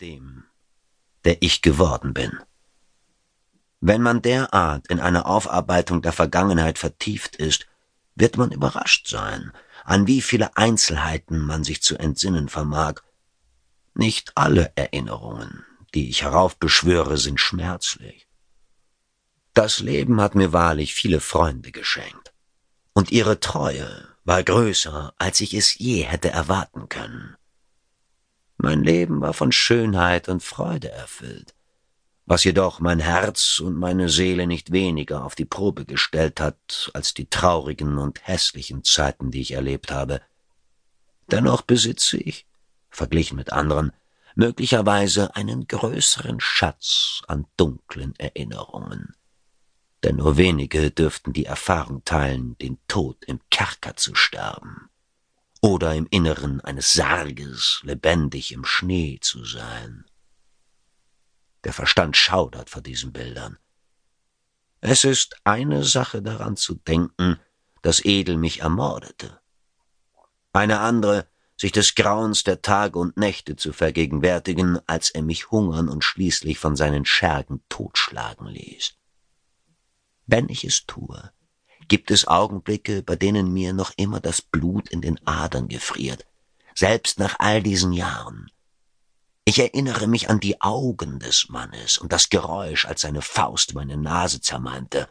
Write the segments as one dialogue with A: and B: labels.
A: dem, der ich geworden bin. Wenn man derart in eine Aufarbeitung der Vergangenheit vertieft ist, wird man überrascht sein, an wie viele Einzelheiten man sich zu entsinnen vermag. Nicht alle Erinnerungen, die ich heraufbeschwöre, sind schmerzlich. Das Leben hat mir wahrlich viele Freunde geschenkt, und ihre Treue war größer, als ich es je hätte erwarten können. Mein Leben war von Schönheit und Freude erfüllt, was jedoch mein Herz und meine Seele nicht weniger auf die Probe gestellt hat als die traurigen und hässlichen Zeiten, die ich erlebt habe. Dennoch besitze ich, verglichen mit anderen, möglicherweise einen größeren Schatz an dunklen Erinnerungen. Denn nur wenige dürften die Erfahrung teilen, den Tod im Kerker zu sterben oder im Inneren eines Sarges lebendig im Schnee zu sein. Der Verstand schaudert vor diesen Bildern. Es ist eine Sache daran zu denken, dass Edel mich ermordete. Eine andere, sich des Grauens der Tage und Nächte zu vergegenwärtigen, als er mich hungern und schließlich von seinen Schergen totschlagen ließ. Wenn ich es tue, gibt es Augenblicke, bei denen mir noch immer das Blut in den Adern gefriert, selbst nach all diesen Jahren. Ich erinnere mich an die Augen des Mannes und das Geräusch, als seine Faust meine Nase zermalmte.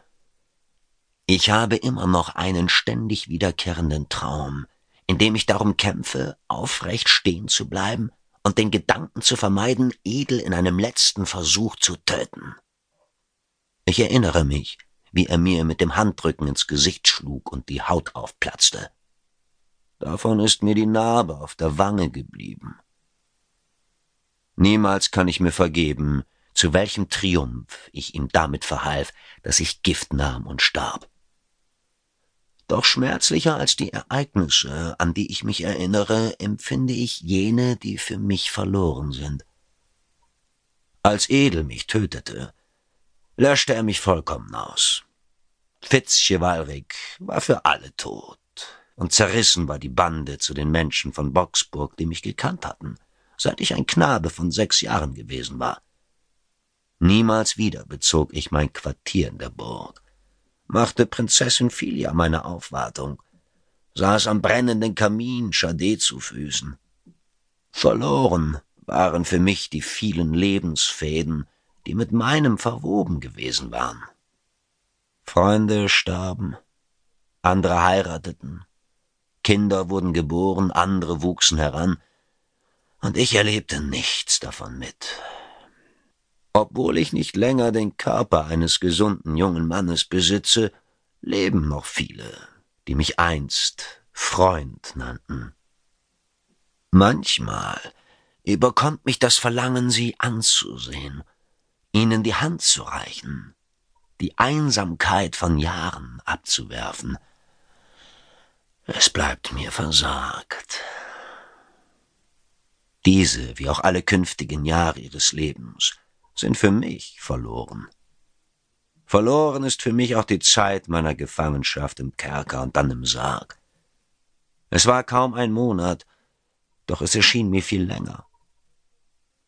A: Ich habe immer noch einen ständig wiederkehrenden Traum, in dem ich darum kämpfe, aufrecht stehen zu bleiben und den Gedanken zu vermeiden, Edel in einem letzten Versuch zu töten. Ich erinnere mich, wie er mir mit dem Handrücken ins Gesicht schlug und die Haut aufplatzte. Davon ist mir die Narbe auf der Wange geblieben. Niemals kann ich mir vergeben, zu welchem Triumph ich ihm damit verhalf, dass ich Gift nahm und starb. Doch schmerzlicher als die Ereignisse, an die ich mich erinnere, empfinde ich jene, die für mich verloren sind. Als Edel mich tötete, löschte er mich vollkommen aus. Fitzchewalrig war für alle tot, und zerrissen war die Bande zu den Menschen von Boxburg, die mich gekannt hatten, seit ich ein Knabe von sechs Jahren gewesen war. Niemals wieder bezog ich mein Quartier in der Burg, machte Prinzessin Filia meine Aufwartung, saß am brennenden Kamin Schade zu Füßen. Verloren waren für mich die vielen Lebensfäden, die mit meinem verwoben gewesen waren. Freunde starben, andere heirateten, Kinder wurden geboren, andere wuchsen heran, und ich erlebte nichts davon mit. Obwohl ich nicht länger den Körper eines gesunden jungen Mannes besitze, leben noch viele, die mich einst Freund nannten. Manchmal überkommt mich das Verlangen, sie anzusehen, ihnen die Hand zu reichen, die Einsamkeit von Jahren abzuwerfen. Es bleibt mir versagt. Diese, wie auch alle künftigen Jahre ihres Lebens, sind für mich verloren. Verloren ist für mich auch die Zeit meiner Gefangenschaft im Kerker und dann im Sarg. Es war kaum ein Monat, doch es erschien mir viel länger.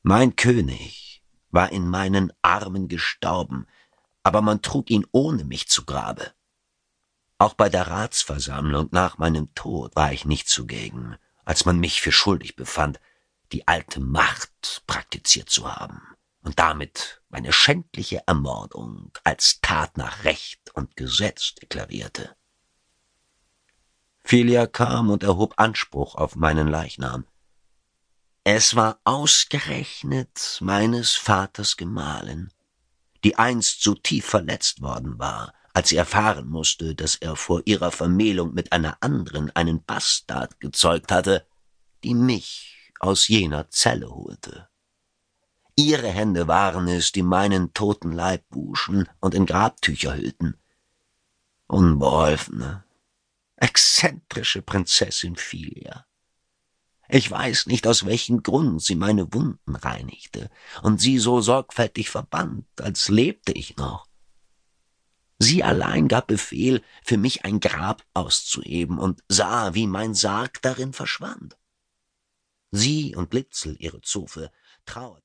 A: Mein König war in meinen Armen gestorben, aber man trug ihn ohne mich zu Grabe. Auch bei der Ratsversammlung nach meinem Tod war ich nicht zugegen, als man mich für schuldig befand, die alte Macht praktiziert zu haben und damit meine schändliche Ermordung als Tat nach Recht und Gesetz deklarierte. Filia kam und erhob Anspruch auf meinen Leichnam. Es war ausgerechnet meines Vaters Gemahlin, die einst so tief verletzt worden war, als sie erfahren musste, dass er vor ihrer Vermählung mit einer anderen einen Bastard gezeugt hatte, die mich aus jener Zelle holte. Ihre Hände waren es, die meinen toten Leib wuschen und in Grabtücher hüllten. Unbeholfene, exzentrische Prinzessin Filia. Ich weiß nicht, aus welchem Grund sie meine Wunden reinigte und sie so sorgfältig verband, als lebte ich noch. Sie allein gab Befehl, für mich ein Grab auszuheben und sah, wie mein Sarg darin verschwand. Sie und Litzel, ihre Zofe, trauerten